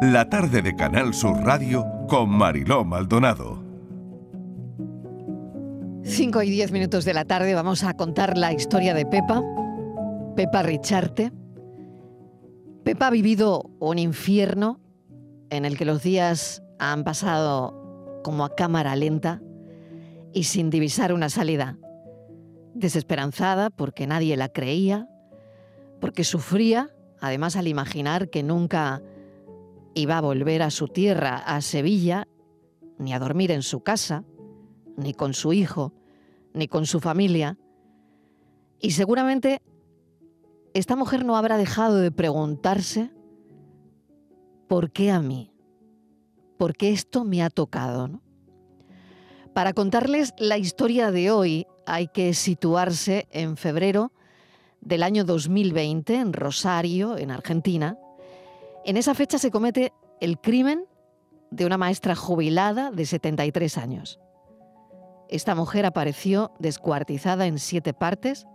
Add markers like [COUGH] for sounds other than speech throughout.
la tarde de Canal Sur Radio con Mariló Maldonado. 5 y 10 minutos de la tarde vamos a contar la historia de Pepa, Pepa Richarte. Pepa ha vivido un infierno en el que los días han pasado como a cámara lenta y sin divisar una salida. Desesperanzada porque nadie la creía, porque sufría, además al imaginar que nunca iba a volver a su tierra, a Sevilla, ni a dormir en su casa, ni con su hijo, ni con su familia. Y seguramente esta mujer no habrá dejado de preguntarse ¿por qué a mí? ¿Por qué esto me ha tocado? Para contarles la historia de hoy hay que situarse en febrero del año 2020 en Rosario, en Argentina. En esa fecha se comete el crimen de una maestra jubilada de 73 años. Esta mujer apareció descuartizada en siete partes,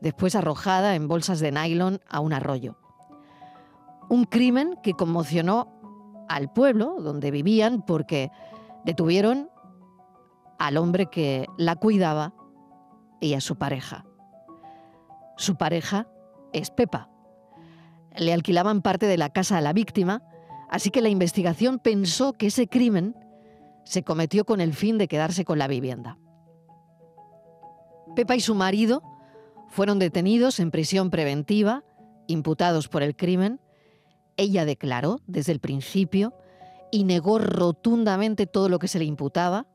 después arrojada en bolsas de nylon a un arroyo. Un crimen que conmocionó al pueblo donde vivían porque detuvieron al hombre que la cuidaba y a su pareja. Su pareja es Pepa. Le alquilaban parte de la casa a la víctima, así que la investigación pensó que ese crimen se cometió con el fin de quedarse con la vivienda. Pepa y su marido fueron detenidos en prisión preventiva, imputados por el crimen. Ella declaró desde el principio y negó rotundamente todo lo que se le imputaba.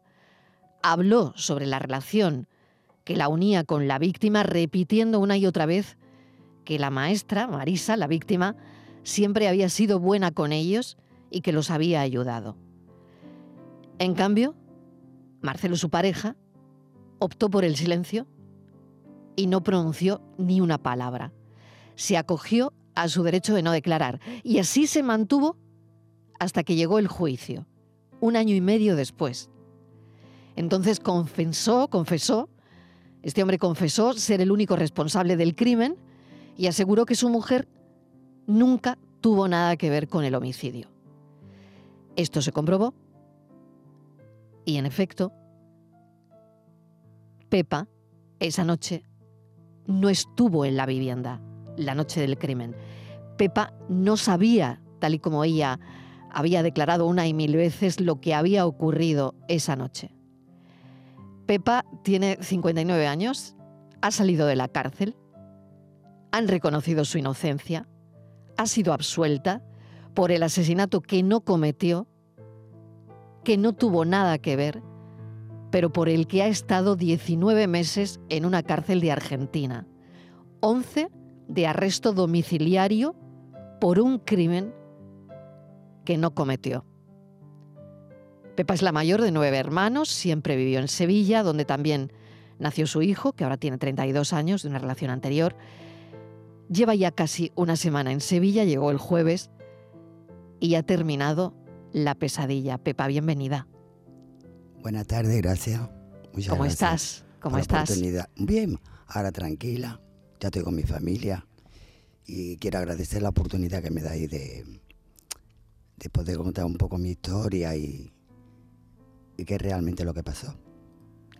Habló sobre la relación que la unía con la víctima, repitiendo una y otra vez que la maestra, Marisa, la víctima, siempre había sido buena con ellos y que los había ayudado. En cambio, Marcelo, su pareja, optó por el silencio y no pronunció ni una palabra. Se acogió a su derecho de no declarar y así se mantuvo hasta que llegó el juicio, un año y medio después. Entonces confesó, confesó este hombre confesó ser el único responsable del crimen y aseguró que su mujer nunca tuvo nada que ver con el homicidio. Esto se comprobó y en efecto, Pepa esa noche no estuvo en la vivienda, la noche del crimen. Pepa no sabía, tal y como ella había declarado una y mil veces, lo que había ocurrido esa noche. Pepa tiene 59 años, ha salido de la cárcel, han reconocido su inocencia, ha sido absuelta por el asesinato que no cometió, que no tuvo nada que ver, pero por el que ha estado 19 meses en una cárcel de Argentina, 11 de arresto domiciliario por un crimen que no cometió. Pepa es la mayor de nueve hermanos, siempre vivió en Sevilla, donde también nació su hijo, que ahora tiene 32 años, de una relación anterior. Lleva ya casi una semana en Sevilla, llegó el jueves y ha terminado la pesadilla. Pepa, bienvenida. Buenas tardes, gracias. ¿Cómo estás? ¿Cómo estás? Bien, ahora tranquila, ya estoy con mi familia y quiero agradecer la oportunidad que me dais de, de poder contar un poco mi historia y, y qué es realmente lo que pasó.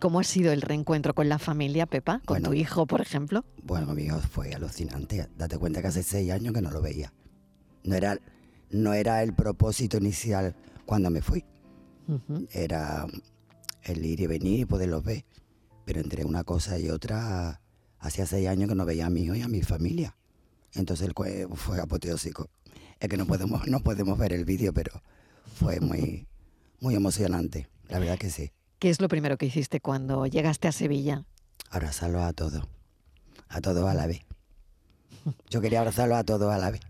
¿Cómo ha sido el reencuentro con la familia, Pepa? ¿Con tu hijo, por ejemplo? Bueno, mi hijo fue alucinante. Date cuenta que hace seis años que no lo veía. No era, no era el propósito inicial cuando me fui. Era el ir y venir y poderlos ver. Pero entre una cosa y otra, hacía seis años que no veía a mi hijo y a mi familia. Entonces fue apoteósico. Es que no podemos, no podemos ver el vídeo, pero fue muy, muy emocionante. La verdad que sí. ¿Qué es lo primero que hiciste cuando llegaste a Sevilla? Abrazarlo a todos, a todos a la vez. Yo quería abrazarlo a todos a la vez.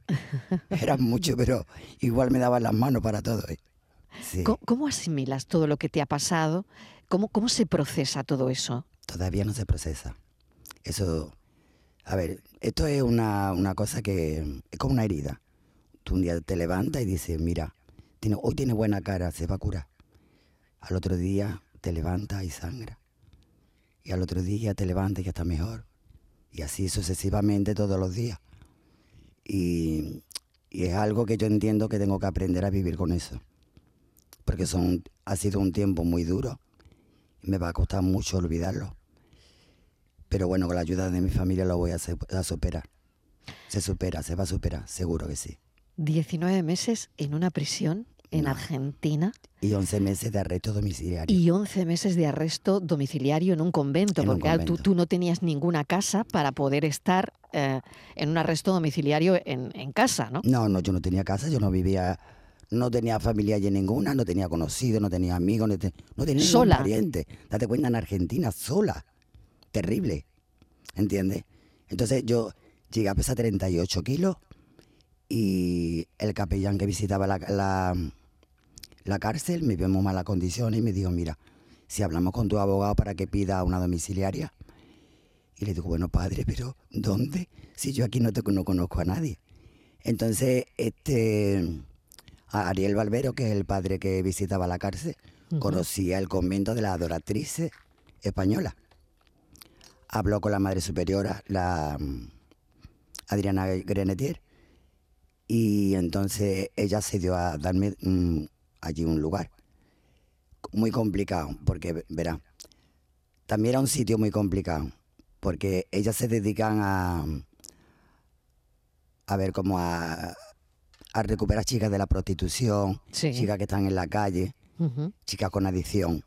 Era mucho, pero igual me daban las manos para todo. ¿eh? ¿Cómo, asimilas todo lo que te ha pasado? ¿Cómo, ¿Cómo se procesa todo eso? Todavía no se procesa. Eso, a ver, esto es una, una cosa que es como una herida. Tú un día te levantas y dices, mira, tiene, hoy tiene buena cara, se va a curar. Al otro día te levantas y sangra. Y al otro día te levantas y ya está mejor. Y así sucesivamente todos los días. Y, y es algo que yo entiendo que tengo que aprender a vivir con eso. Porque son, ha sido un tiempo muy duro y me va a costar mucho olvidarlo. Pero bueno, con la ayuda de mi familia lo voy a, a superar. Se supera, se va a superar, seguro que sí. 19 meses en una prisión en Argentina. Y 11 meses de arresto domiciliario. Y 11 meses de arresto domiciliario en un convento, porque Tú, no tenías ninguna casa para poder estar eh, en un arresto domiciliario en, casa, ¿no? No, no, yo no tenía casa, yo no vivía, no tenía familia allí ninguna, no tenía conocidos, no tenía amigos, no, tenía ¿Sola? pariente. Date cuenta, en Argentina, sola. Terrible, ¿entiendes? Entonces yo llegué a pesar 38 kilos y el capellán que visitaba la la cárcel, me vio en malas condiciones y me dijo, mira, si hablamos con tu abogado para que pida una domiciliaria. Y le digo, bueno, padre, pero ¿dónde? Si yo aquí no, te, no conozco a nadie. Entonces, este, Ariel Valvero, que es el padre que visitaba la cárcel, conocía el convento de la adoratriz española. Habló con la madre superiora, la mm, Adriana Grenetier, y entonces ella se dio a darme mm, allí un lugar. Muy complicado, porque, verá, también era un sitio muy complicado, porque ellas se dedican a, a ver cómo a, a recuperar chicas de la prostitución, chicas que están en la calle, chicas con adicción.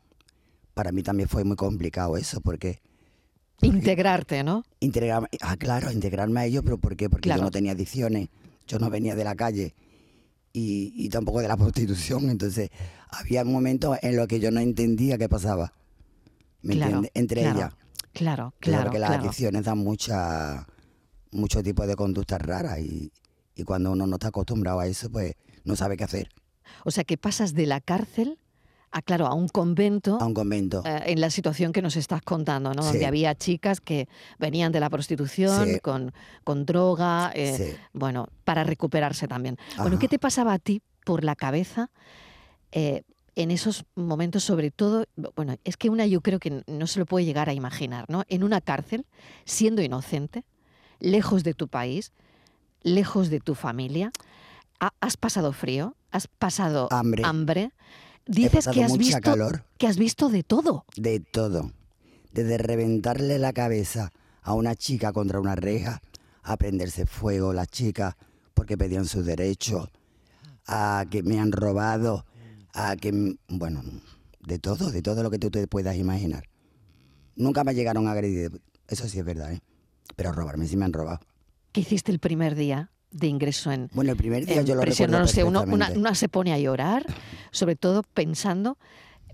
Para mí también fue muy complicado eso, porque... Integrarte, ¿no? Integrarme, ah, claro, integrarme a ellos, pero ¿por qué? Porque yo no tenía adicciones, yo no venía de la calle y, tampoco de la [LAUGHS] prostitución. Entonces, había momentos en los que yo no entendía qué pasaba. ¿Me entiendes? Entre ellas. Claro, claro. Porque las adicciones dan mucha, muchos tipos de conductas raras y, y cuando uno no está acostumbrado a eso, pues no sabe qué hacer. O sea, que pasas de la cárcel a, claro, a un convento. A un convento. Eh, en la situación que nos estás contando, ¿no? Donde había chicas que venían de la prostitución con, con droga, eh, bueno, para recuperarse también. Bueno, ¿qué te pasaba a ti por la cabeza? Eh, en esos momentos, sobre todo, bueno, es que una yo creo que no se lo puede llegar a imaginar, ¿no? En una cárcel, siendo inocente, lejos de tu país, lejos de tu familia, has pasado frío, has pasado hambre, hambre Dices que has visto calor. que has visto de todo. De todo. Desde reventarle la cabeza a una chica contra una reja, a prenderse fuego las chicas porque pedían sus derechos, a que me han robado, a que, bueno, de todo, de todo lo que tú te puedas imaginar. Nunca me llegaron a agredir, eso sí es verdad, ¿eh? pero robarme sí me han robado. ¿Qué hiciste el primer día? De ingreso en Bueno, el primer día yo lo recuerdo No lo sé, una, una, se pone a llorar, sobre todo pensando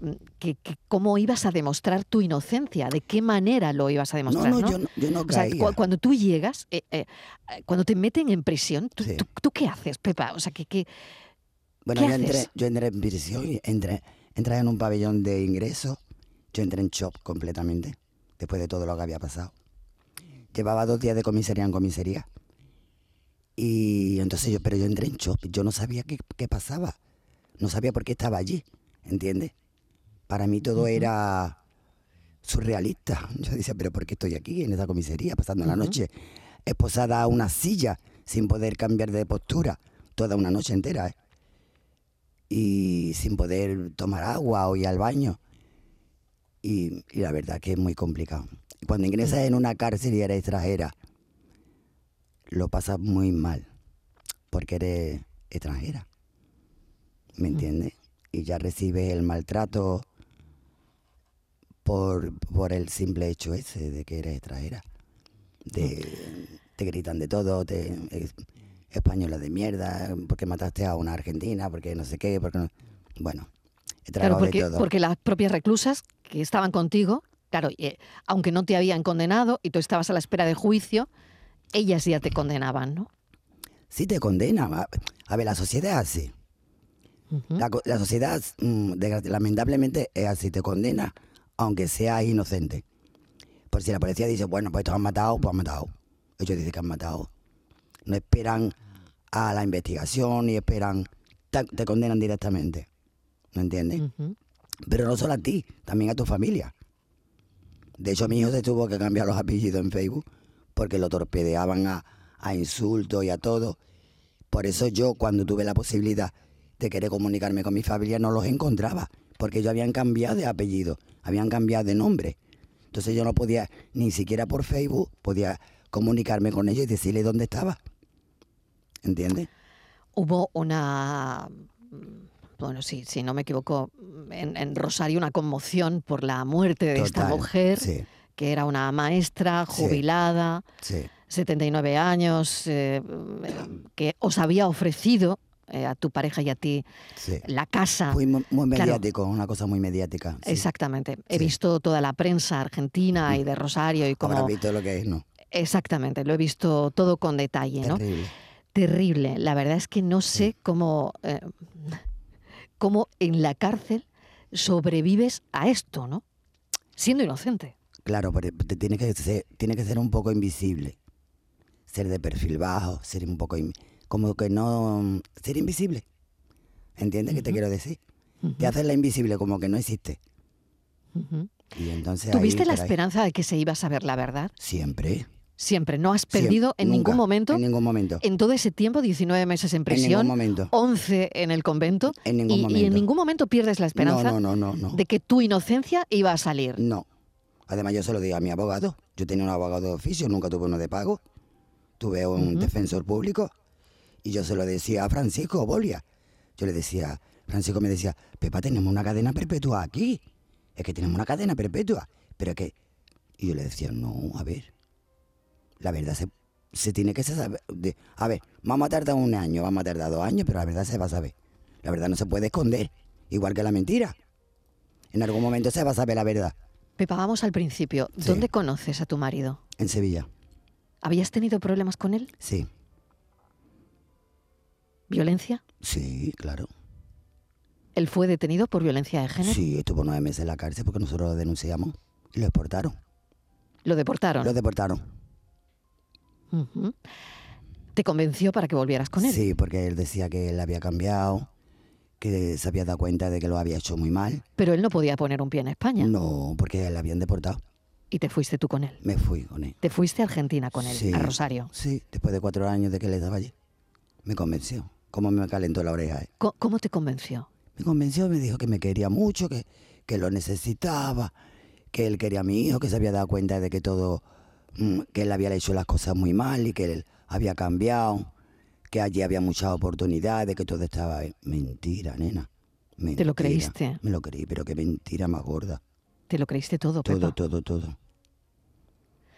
mm, que, cómo ibas a demostrar tu inocencia, de qué manera lo ibas a demostrar. No, no, Yo, no, yo no o cuando tú llegas, eh, eh, cuando te meten en prisión, ¿tú, tú, qué haces, Pepa? O sea, que, que bueno, yo, Entré, yo entré en prisión, entré, entré en un pabellón de ingreso, yo entré en shock completamente, después de todo lo que había pasado. Llevaba dos días de comisaría en comisaría y entonces yo, pero yo entré en shock, yo no sabía qué, qué pasaba, no sabía por qué estaba allí, ¿entiendes? Para mí todo era surrealista. [LAUGHS] Yo decía, pero ¿por qué estoy aquí en esa comisaría pasando la noche esposada a una silla sin poder cambiar de postura toda una noche entera? ¿eh? Y sin poder tomar agua o ir al baño. Y, y la verdad que es muy complicado. Cuando ingresas en una cárcel y eres extranjera, lo pasas muy mal porque eres extranjera. ¿Me entiendes? Y ya recibes el maltrato por, por el simple hecho ese de que eres extranjera. De, te gritan de todo, te, española de mierda, porque mataste a una argentina, porque no sé qué, porque bueno, he claro, porque, de todo. porque las propias reclusas que estaban contigo, claro, eh, aunque no te habían condenado y tú estabas a la espera de juicio, ellas ya te condenaban, ¿no? Sí te condenan. A ver, la sociedad es así. la, sociedad, mm, lamentablemente, es así, te condena, aunque seas inocente. Por si la policía dice, bueno, pues estos han matado, pues han matado. Ellos dicen que han matado. No esperan a la investigación y esperan, te, condenan directamente. ¿No entiendes? Pero no solo a ti, también a tu familia. De hecho, mi hijo se tuvo que cambiar los apellidos en Facebook porque lo torpedeaban a, insultos y a todo. Por eso yo, cuando tuve la posibilidad de querer comunicarme con mi familia, no los encontraba, porque ellos habían cambiado de apellido, habían cambiado de nombre. Entonces yo no podía, ni siquiera por Facebook, podía comunicarme con ellos y decirle dónde estaba. ¿Entiendes? Hubo una bueno, sí, si no me equivoco, en, Rosario una conmoción por la muerte de esta mujer, que era una maestra jubilada, 79 años, eh, que os había ofrecido eh, a tu pareja y a ti la casa. Fue muy, mediático, una cosa muy mediática. Exactamente. He visto toda la prensa argentina y de Rosario y como... Ahora visto lo que es, ¿no? Exactamente, lo he visto todo con detalle, Terrible. Terrible. La verdad es que no sé cómo... Eh, cómo en la cárcel sobrevives a esto, ¿no? Siendo inocente. Claro, pero tiene que ser, tiene que ser un poco invisible. Ser de perfil bajo, ser un poco... como que no... Ser invisible. ¿Entiendes qué te quiero decir? Te haces la invisible como que no existe. y entonces ¿Tuviste la esperanza de que se iba a saber la verdad? Siempre. Siempre, no has perdido en ningún momento. En ningún momento. En todo ese tiempo, 19 meses en prisión, en momento. 11 en el convento. En ningún y, momento. y en ningún momento pierdes la esperanza de que tu inocencia iba a salir. No. Además, yo se lo digo a mi abogado. Yo tenía un abogado de oficio, nunca tuve uno de pago. Tuve un defensor público. Y yo se lo decía a Francisco Bolia. Yo le decía, Francisco me decía, Pepa, tenemos una cadena perpetua aquí. Es que tenemos una cadena perpetua. Pero es que. Y yo le decía, no, a ver la verdad se, tiene que saber. a ver, vamos a tardar un año, vamos a tardar dos años, pero la verdad se va a saber. La verdad no se puede esconder, igual que la mentira. En algún momento se va a saber la verdad. Pepa, vamos al principio. ¿Dónde conoces a tu marido? En Sevilla. ¿Habías tenido problemas con él? Sí. ¿Violencia? Sí, claro. ¿Él fue detenido por violencia de género? Sí, estuvo nueve meses en la cárcel porque nosotros lo denunciamos y lo exportaron. ¿Lo deportaron? Lo deportaron. ¿Te convenció para que volvieras con él? Sí, porque él decía que él había cambiado, que se había dado cuenta de que lo había hecho muy mal. Pero él no podía poner un pie en España. No, porque él habían deportado. ¿Y te fuiste tú con él? Me fui con él. ¿Te fuiste a Argentina con él, a Rosario? Sí, después de cuatro años de que él estaba allí. Me convenció. ¿Cómo me calentó la oreja? Eh? ¿Cómo, te convenció? Me convenció, me dijo que me quería mucho, que, que lo necesitaba, que él quería a mi hijo, que se había dado cuenta de que todo Mm, que él había hecho las cosas muy mal y que él había cambiado, que allí había muchas oportunidades, que todo estaba... Mentira, nena. ¿Te lo creíste? Me lo creí, pero qué mentira más gorda. ¿Te lo creíste todo, Todo, todo, todo.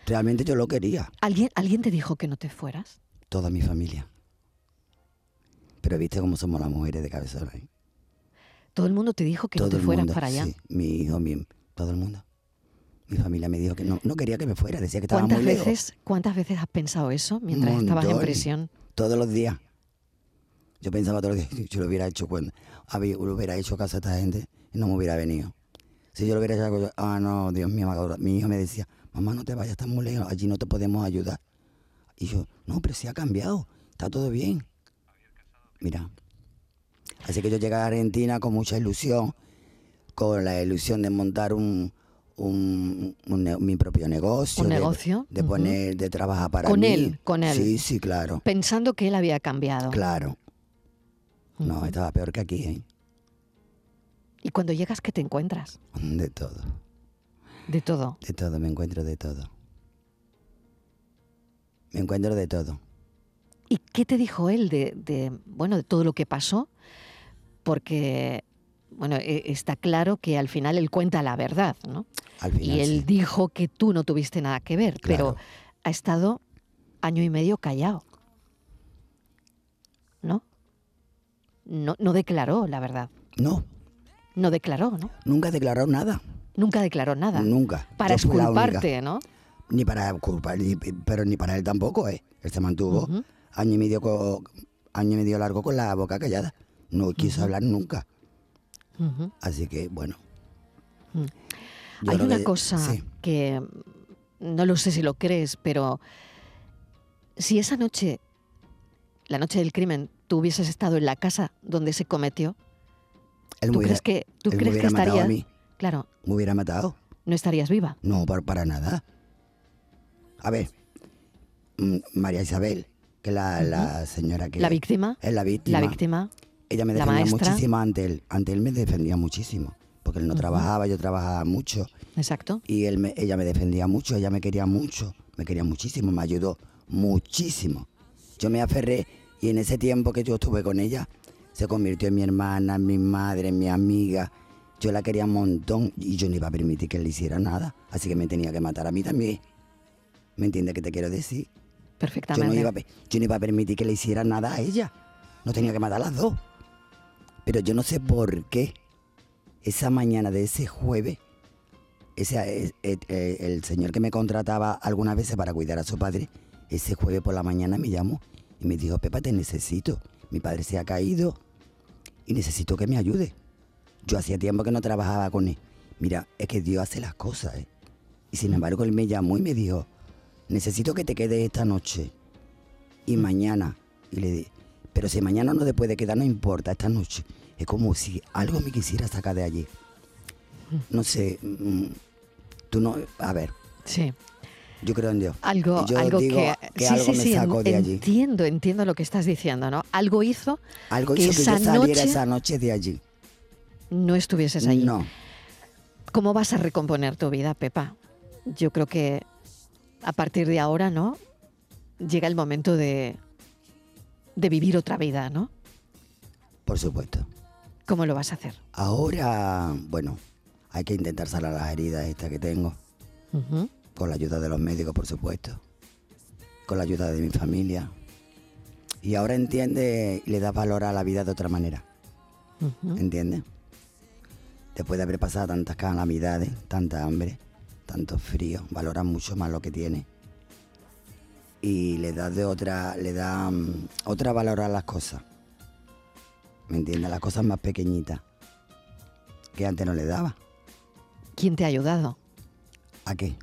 Realmente yo lo quería. ¿Alguien, ¿Alguien te dijo que no te fueras? Toda mi familia. Pero viste cómo somos las mujeres de cabeza. ¿eh? Todo el mundo te dijo que no te fueras para allá. Sí, mi hijo, mi, todo el mundo. Mi familia me dijo que no, no quería que me fuera, decía que estaba muy veces, ¿Cuántas veces has pensado eso mientras estabas en prisión? Todos los días. Yo pensaba todos los días, [LAUGHS] yo lo hubiera hecho cuando lo hubiera hecho caso a esta gente y no me hubiera venido. Si yo lo hubiera hecho, ah, no, Dios mío, mi hijo me decía, mamá, no te vayas, estás muy lejos, allí no te podemos ayudar. Y yo, no, pero si ha cambiado, está todo bien. Mira. Así que yo llegué a Argentina con mucha ilusión, con la ilusión de montar un, un, mi propio negocio. ¿Un negocio? De, poner, de trabajar para ¿Con mí. él? Con él. Sí, sí, claro. Pensando que él había cambiado. Claro. No, estaba peor que aquí, ¿eh? ¿Y cuando llegas, qué te encuentras? De todo. ¿De todo? De todo, me encuentro de todo. Me encuentro de todo. ¿Y qué te dijo él de, de bueno, de todo lo que pasó? Porque bueno, e, está claro que al final él cuenta la verdad, ¿no? y él dijo que tú no tuviste nada que ver, pero ha estado año y medio callado. ¿No? No, no declaró la verdad. No. No declaró, ¿no? Nunca declaró nada. Nunca declaró nada. Nunca. Para esculparte, ¿no? Ni para culpar, pero ni para él tampoco, ¿eh? Él se mantuvo año y medio año y medio largo con la boca callada. No quiso hablar nunca. Así que, bueno. Mm. Hay una cosa que no lo sé si lo crees, pero si esa noche, la noche del crimen, tú hubieses estado en la casa donde se cometió, ¿tú crees que, tú crees que estaría? Claro. Me hubiera matado. ¿No estarías viva? No, para, para nada. A ver, mm, María Isabel, que la, la señora que... ¿La víctima? Es la víctima. La víctima. Ella me defendía muchísimo ante él. Ante él me defendía muchísimo. Porque él no trabajaba, yo trabajaba mucho. Exacto. Y él me- ella me defendía mucho, ella me quería mucho, me quería muchísimo, me ayudó muchísimo. Yo me aferré y en ese tiempo que yo estuve con ella, se convirtió en mi hermana, en mi madre, en mi amiga. Yo la quería un montón y yo no iba a permitir que él le hiciera nada. Así que me tenía que matar a mí también. ¿Me entiendes qué te quiero decir? Yo Perfectamente. no, iba a, yo no iba a permitir que le hiciera nada a ella. No tenía que matar a las dos. Pero yo no sé por qué esa mañana de ese jueves, ese, eh, eh, eh, el señor que me contrataba algunas veces para cuidar a su padre, ese jueves por la mañana me llamó y me dijo, Pepa, te necesito. Mi padre se ha caído y necesito que me ayude. Yo hacía tiempo que no trabajaba con él. Mira, es que Dios hace las cosas. Y sin embargo, él me llamó y me dijo, necesito que te quedes esta noche y mañana. Y le di, pero si mañana no te puede quedar, no importa, esta noche. Es como si algo me quisiera sacar de allí. No sé, mm, tú no, a ver, Sí. yo creo en Dios. Algo, yo algo digo que, que sí, algo sí, me sí, sacó de allí. entiendo, entiendo lo que estás diciendo, ¿no? Algo hizo Algo que hizo que esa yo saliera noche esa noche de allí. no estuvieses allí. No, ¿Cómo vas a recomponer tu vida, Pepa? Yo creo que a partir de ahora, ¿no? Llega el momento de, de vivir otra vida, ¿no? por supuesto. ¿Cómo lo vas a hacer? Ahora, bueno, hay que intentar sanar las heridas estas que tengo, con la ayuda de los médicos, por supuesto, con la ayuda de mi familia. Y ahora entiende y le da valor a la vida de otra manera. Ujú. ¿Entiendes? Después de haber pasado tantas calamidades, tanta hambre, tanto frío, valora mucho más lo que tiene. Y le da de otra, le da mm, otra valor a las cosas. ¿Me entiendes? Las cosas más pequeñitas. Que antes no le daba. ¿Quién te ha ayudado? ¿A qué?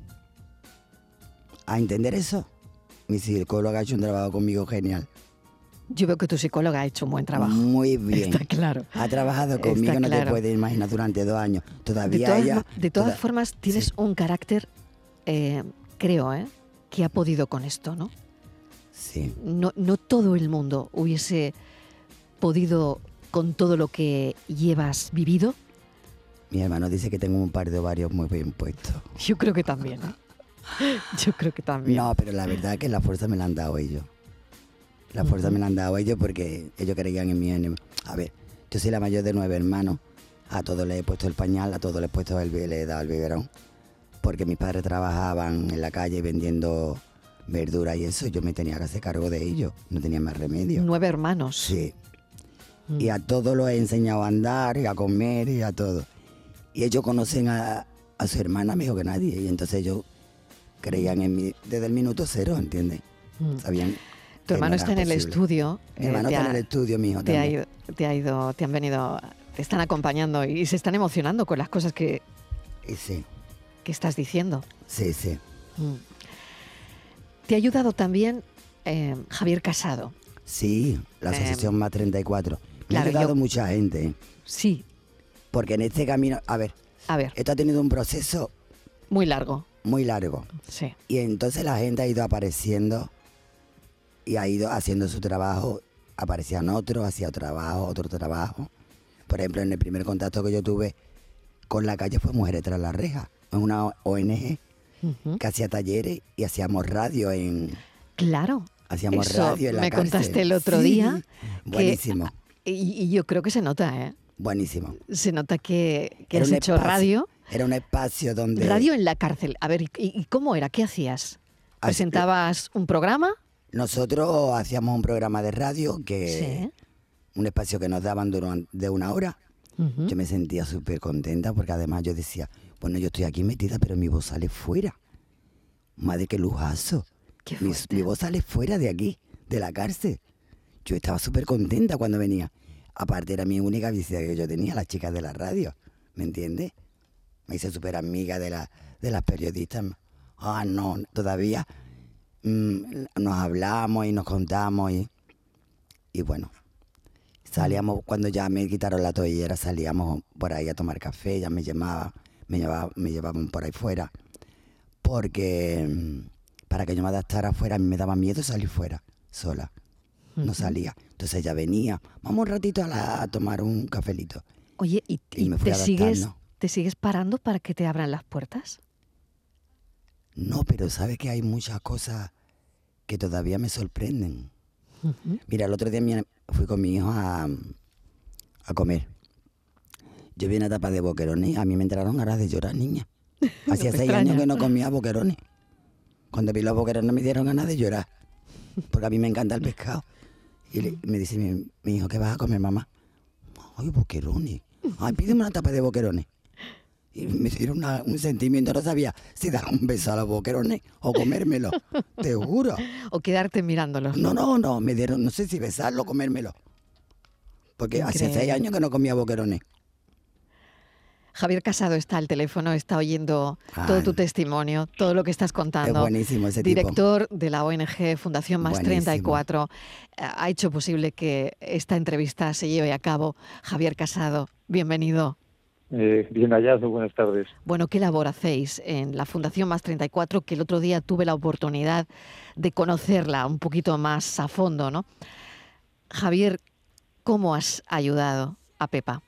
¿A entender eso? Mi psicóloga ha hecho un trabajo conmigo genial. Yo veo que tu psicóloga ha hecho un buen trabajo. Muy [LAUGHS] bien. Está claro. Ha trabajado conmigo, no te puedes imaginar, durante dos años. De Todavía todas, ella... de todas toda- formas, tienes Sí. un carácter, eh, creo, ¿eh? Que ha podido con esto, ¿no? Sí. no, no todo el mundo hubiese podido con todo lo que llevas vivido. Mi hermano dice que tengo un par de ovarios muy bien puestos. [LAUGHS] Yo creo que también. ¿eh? Yo creo que también. No, pero la verdad es que la fuerza me la han dado ellos. La fuerza me la han dado ellos porque ellos creían en mí. A ver, yo soy la mayor de nueve hermanos. A todos les he puesto el pañal, a todos les he puesto el, le he dado el biberón. Porque mis padres trabajaban en la calle vendiendo verdura y eso. Yo me tenía que hacer cargo de ellos. No tenía más remedio. Nueve hermanos. Sí. Mm. Y a todos los he enseñado a andar y a comer y a todo. Y ellos conocen a, a su hermana mejor que nadie. Y entonces ellos creían en mí desde el minuto cero, ¿entiendes? Mm. Sabían. Tu hermano no está en el estudio. Mi eh, hermano está ha- en el estudio, mi hijo te ha, ido, te ha ido, te han venido, te están acompañando y se están emocionando con las cosas que, Y sí, que estás diciendo. sí, sí. Mm. Te ha ayudado también eh, Javier Casado. Sí, la Eh, asociación más 34. Me claro, ha ayudado yo- mucha gente. ¿eh? Sí, Porque en este camino, a ver, a ver, esto ha tenido un proceso muy largo. muy largo. Sí. Y entonces la gente ha ido apareciendo y ha ido haciendo su trabajo. Aparecían otros, hacía otro trabajo, otro trabajo. Por ejemplo, en el primer contacto que yo tuve con la calle fue Mujeres tras la reja. Es una ONG que hacía talleres y hacíamos radio en... Claro. Hacíamos Eso radio en la me cárcel. contaste el otro Sí, día que- Buenísimo, [LAUGHS] Y, y yo creo que se nota, ¿eh? buenísimo. Se nota que, has hecho espacio- radio. Era un espacio donde... Radio en la cárcel. A ver, ¿y, y cómo era? ¿Qué hacías? ¿Presentabas un programa? Nosotros hacíamos un programa de radio que... Sí. Un espacio que nos daban durante de una hora. Yo me sentía súper contenta porque además yo decía, bueno, yo estoy aquí metida, pero mi voz sale fuera. Madre, qué lujazo. Qué Mi, fuerte. mi voz sale fuera de aquí, de la cárcel. Yo estaba súper contenta cuando venía. Aparte era mi única visita que yo tenía, las chicas de la radio, ¿me entiendes? Me hice súper amiga de, la, de las periodistas. Ah, no, todavía mm, nos hablamos y nos contamos y, y bueno, salíamos, cuando ya me quitaron la toallera, salíamos por ahí a tomar café, ya me llamaba, me, llevaba, me llevaban por ahí fuera, porque mm, para que yo me adaptara afuera, a mí me daba miedo salir fuera, sola. No salía. Entonces ella venía, vamos un ratito a, la- a tomar un cafelito. Oye, ¿y, Y y me fui te, sigues, te sigues parando para que te abran las puertas? No, pero sabe que hay muchas cosas que todavía me sorprenden. Mira, el otro día fui con mi hijo a, a comer. Yo vi una tapa de boquerones, a mí me entraron ganas de llorar, niña. [LAUGHS] Hacía seis extraña. años que no comía boquerones. Cuando vi los boquerones me dieron ganas de llorar, porque a mí me encanta el pescado. Y le- me dice mi, mi hijo, ¿qué vas a comer, mamá? Ay, boquerones. Ay, pídeme una tapa de boquerones. Y me dieron una- un sentimiento, no sabía si dar un beso a los boquerones o comérmelo. Te juro. [LAUGHS] ¿O quedarte mirándolos? No, no, no, me dieron, no sé si besarlo o comérmelo. Porque hace Increíble. seis años que no comía boquerones. Javier Casado está al teléfono, está oyendo todo tu testimonio, todo lo que estás Es contando. buenísimo ese tipo. Director de la ONG Fundación Más Buenísimo. 34, eh, ha hecho posible que esta entrevista se lleve a cabo. Javier Casado, bienvenido. Eh, bien hallado, buenas tardes. Bueno, ¿qué labor hacéis en la Fundación Más 34? Que el otro día tuve la oportunidad de conocerla un poquito más a fondo, ¿no? Javier, ¿cómo has ayudado a Pepa?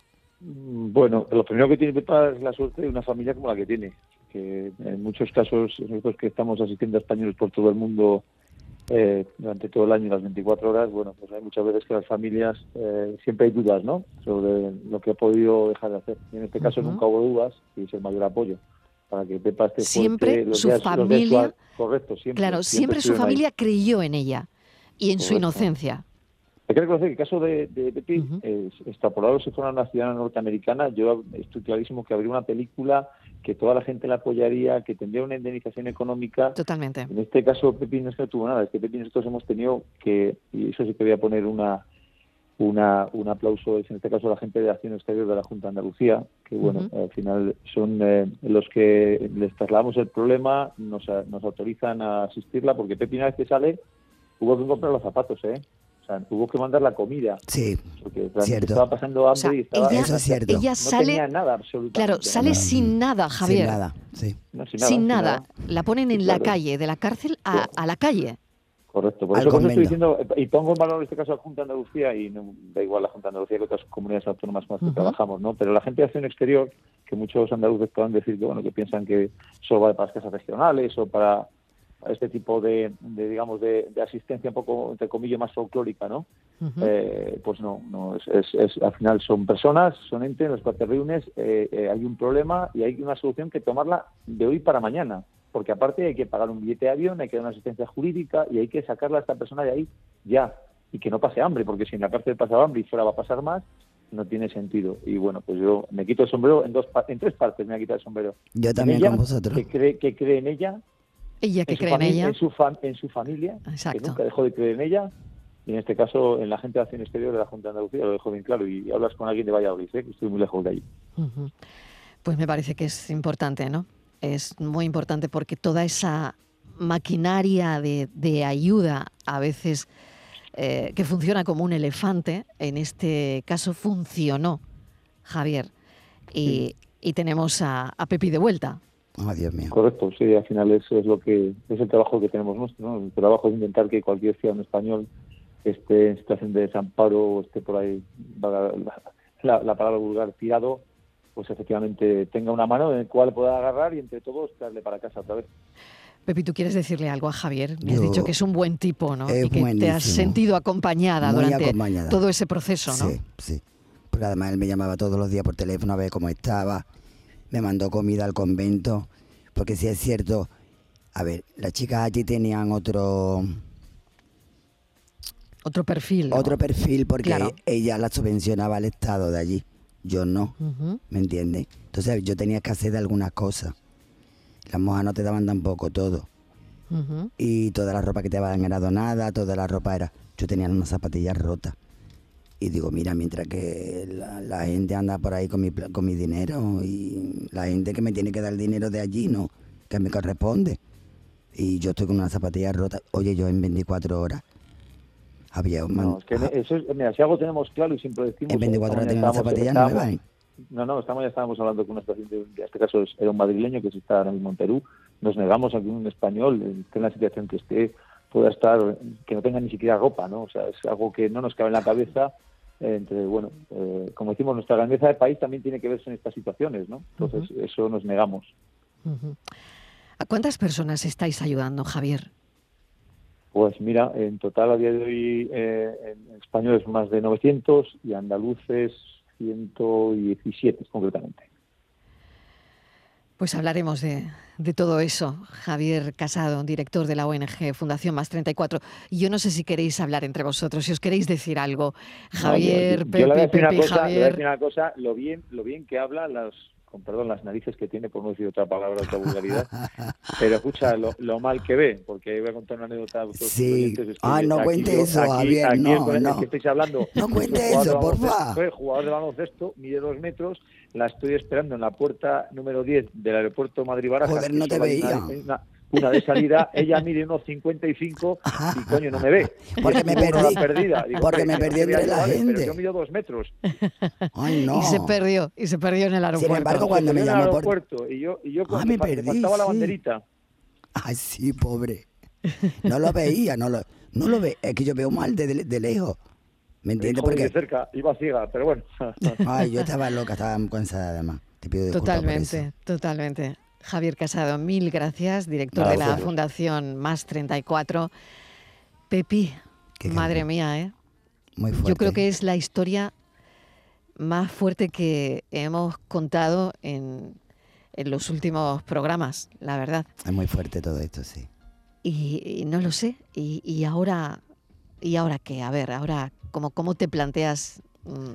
Mm, Bueno, lo primero que tiene Pepa es la suerte de una familia como la que tiene, que en muchos casos nosotros que estamos asistiendo a españoles por todo el mundo eh, durante todo el año, las 24 horas, bueno, pues hay muchas veces que las familias eh, siempre hay dudas, ¿no? Sobre lo que ha podido dejar de hacer. Y en este caso nunca hubo dudas y es el mayor apoyo para que Pepa esté Siempre fuerte, los su días- los días familia- correcto, siempre. Claro, siempre, su ahí. familia creyó en ella y en su inocencia. Hay que reconocer que el caso de, de Pepi, Ujú. es extrapolado si fuera una ciudadana norteamericana, yo estoy clarísimo que habría una película que toda la gente la apoyaría, que tendría una indemnización económica. Totalmente. En este caso, Pepi no es que no tuvo nada, es que Pepi nosotros hemos tenido que, y eso sí que voy a poner una, una, un aplauso, es en este caso la gente de Acción Exterior de la Junta de Andalucía, que bueno, al final son eh, los que les trasladamos el problema, nos, nos autorizan a asistirla, porque Pepi una vez que sale, hubo que comprar los zapatos, ¿eh? O sea, tuvo que mandar la comida, Sí, porque Cierto. estaba pasando hambre O sea, y estaba... ella, Eso es cierto. ella no sale, tenía nada, absolutamente. claro, sale nada. sin nada, Javier. sin nada. Sí. No, Sin nada. La ponen en la calle, de la cárcel a, la calle. Correcto, por Al eso, por estoy diciendo, y pongo en valor en este caso a la Junta de Andalucía, y no da igual la Junta de Andalucía que otras comunidades autónomas con las que trabajamos, ¿no? Pero la gente de Acción Exterior, que muchos andaluces puedan decir que, bueno, que piensan que solo vale para las casas regionales o para este tipo de, de, digamos, de, de asistencia un poco, entre comillas, más folclórica, ¿no? Eh, pues no, no es, es- es- al final son personas, son entes, las cuales te reúnes, eh, eh, hay un problema y hay una solución que tomarla de hoy para mañana, porque aparte hay que pagar un billete de avión, hay que dar una asistencia jurídica y hay que sacarla a esta persona de ahí ya y que no pase hambre, porque si en la cárcel pasaba hambre y fuera va a pasar más, no tiene sentido. Y bueno, pues yo me quito el sombrero en dos, en tres partes, me voy a quitar el sombrero. Yo también ella, con vosotros. Que cree, que cree en ella, Ella que en cree en ella. en su, en su familia, Exacto. que nunca dejó de creer en ella, y en este caso en la gente de Acción Exterior de la Junta de Andalucía, lo dejo bien claro, y hablas con alguien de Valladolid, ¿eh? que estoy muy lejos de. Ujú. Pues me parece que es importante, ¿no? Es muy importante porque toda esa maquinaria de, de ayuda, a veces eh, que funciona como un elefante, en este caso funcionó, Javier. Y, y tenemos a, a Pepi de vuelta. Oh, Dios mío. Correcto, sí, al final eso es lo que es el trabajo que tenemos nuestro, ¿no? El trabajo es intentar que cualquier ciudadano español esté en situación de desamparo o esté por ahí, la, la, la palabra vulgar, tirado, pues efectivamente tenga una mano en la cual pueda agarrar y entre todos traerle para casa otra vez. Pepi, ¿tú quieres decirle algo a Javier? Me has Yo- dicho que es un buen tipo, ¿no? Es y que te has sentido acompañada Muy durante acompañada. todo ese proceso, ¿no? Sí, sí. Porque además él me llamaba todos los días por teléfono a ver cómo estaba. Me mandó comida al convento. Porque si es cierto, a ver, las chicas allí tenían otro Otro perfil. ¿no? otro perfil porque Claro. ella la subvencionaba al Estado de allí. Yo no. ¿me entiendes? Entonces yo tenía que hacer de algunas cosas. Las monjas no te daban tampoco todo. Y toda la ropa que te daban era donada, toda la ropa era... Yo tenía unas zapatillas rotas. Y digo, mira, mientras que la, la gente anda por ahí con mi, con mi dinero y la gente que me tiene que dar el dinero de allí, no, que me corresponde. Y yo estoy con unas zapatillas rotas. Oye, yo en 24 horas había un... No, es que eso es- mira, si algo tenemos claro y siempre decimos... en 24 horas esta mañana estábamos- zapatillas nuevas. ¿eh? No, no, estamos, ya estábamos hablando con una paciente, en este caso es- era un madrileño que se está ahora mismo en Perú. Nos negamos a que un español esté en la situación que esté pueda estar, que no tenga ni siquiera ropa, ¿no? O sea, es algo que no nos cabe en la cabeza. Entre, bueno, eh, como decimos, nuestra grandeza de país también tiene que verse en estas situaciones, ¿no? Entonces, eso nos negamos. ¿A cuántas personas estáis ayudando, Javier? Pues mira, en total a día de hoy eh, en españoles más de 900 y andaluces 117 concretamente. Pues hablaremos de, de todo eso. Javier Casado, director de la ONG Fundación Más 34. Y yo no sé si queréis hablar entre vosotros, si os queréis decir algo. Javier, No, yo- yo- yo le voy a Pepe, decir una cosa, le voy a Javier. decir una cosa, lo bien, lo bien que habla las con perdón las narices que tiene por no decir otra palabra otra vulgaridad [LAUGHS] pero escucha lo, lo mal que ve porque voy a contar una anécdota a todos Sí. Ay, no aquí cuente eso, aquí- Javier, aquí no, no. que estáis hablando No cuente eso, porfa. baloncesto, fue jugador de baloncesto mide dos metros la estoy esperando en la puerta número 10 del aeropuerto Madrid Barajas Joder, no te veía. una, una- una de salida ella mide unos 55 y coño no me ve Porque me perdí. perdida. Digo, Porque "Hombre, me perdí entre yo, la vale, gente". pero yo mido dos metros Ay, no. Y se perdió, y se perdió en el aeropuerto. embargo, cuando me llamó por- aeropuerto y yo y yo Ah, me perdí, faltaba la sí. banderita Ay, sí, pobre. No lo veía, no lo, no lo ve. Es que yo veo mal de, de lejos. ¿Me entiendes? Joder, de Porque, cerca iba ciega pero bueno [LAUGHS] ay, yo estaba loca, [LAUGHS] estaba muy cansada además. Te pido disculpas por eso. Totalmente, totalmente. Javier Casado, mil gracias, director Nada, de la vosotros. Fundación Más 34. Pepi, Qué madre mía, ¿eh? Muy fuerte. Yo creo que es la historia más fuerte que hemos contado en, en los últimos programas, la verdad. Es muy fuerte todo esto, sí. Y, y no lo sé. Y, y ahora, ¿y ahora qué? A ver, ahora, ¿cómo, cómo te planteas mm,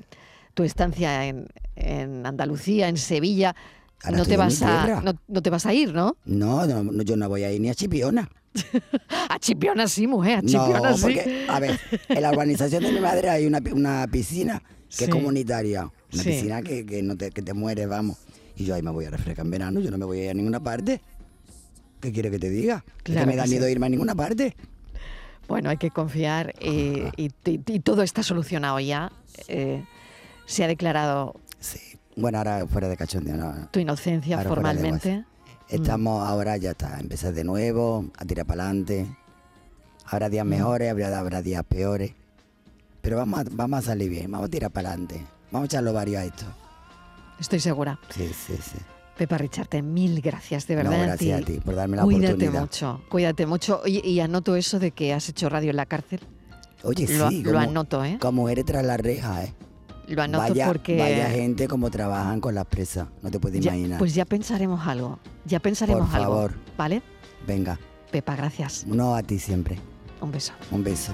tu estancia en, en Andalucía, en Sevilla? Ahora no te vas a no, no te vas a ir, ¿no? No, no, yo no voy a ir ni a Chipiona. [LAUGHS] A Chipiona sí, mujer, a Chipiona no, sí. porque, a ver, en la urbanización de mi madre hay una, una piscina que Sí. es comunitaria. Una Sí. piscina que, que no te, que te mueres, vamos. Y yo ahí me voy a refrescar en verano, yo no me voy a ir a ninguna parte. ¿Qué quiere que te diga? Claro que me da sí. miedo irme a ninguna parte. Bueno, hay que confiar eh, y, y- y todo está solucionado ya. Eh, se ha declarado Sí. Bueno, ahora fuera de cachondeo, no. tu inocencia Ahora formalmente. Estamos ahora, ya está, empezar de nuevo, a tirar para adelante. Habrá días Mm. mejores, habrá, habrá días peores. Pero vamos a, vamos a salir bien, vamos a tirar para adelante. Vamos a echarlo varios a esto. Estoy segura. Sí, sí, sí. Pepa Richarte, mil gracias, de No, verdad. gracias a ti por darme la Cuídate oportunidad. mucho, cuídate mucho. Oye, y anoto eso de que has hecho radio en la cárcel. Oye, lo, sí, lo como, anoto, ¿eh? como eres tras la reja, ¿eh? Lo anoto Vaya, porque... vaya gente como trabajan con las presas, no te puedes ya- imaginar. pues ya pensaremos algo. Ya pensaremos Por algo. favor. ¿Vale? Venga, Pepa, gracias. no a ti siempre. Un beso. Un beso.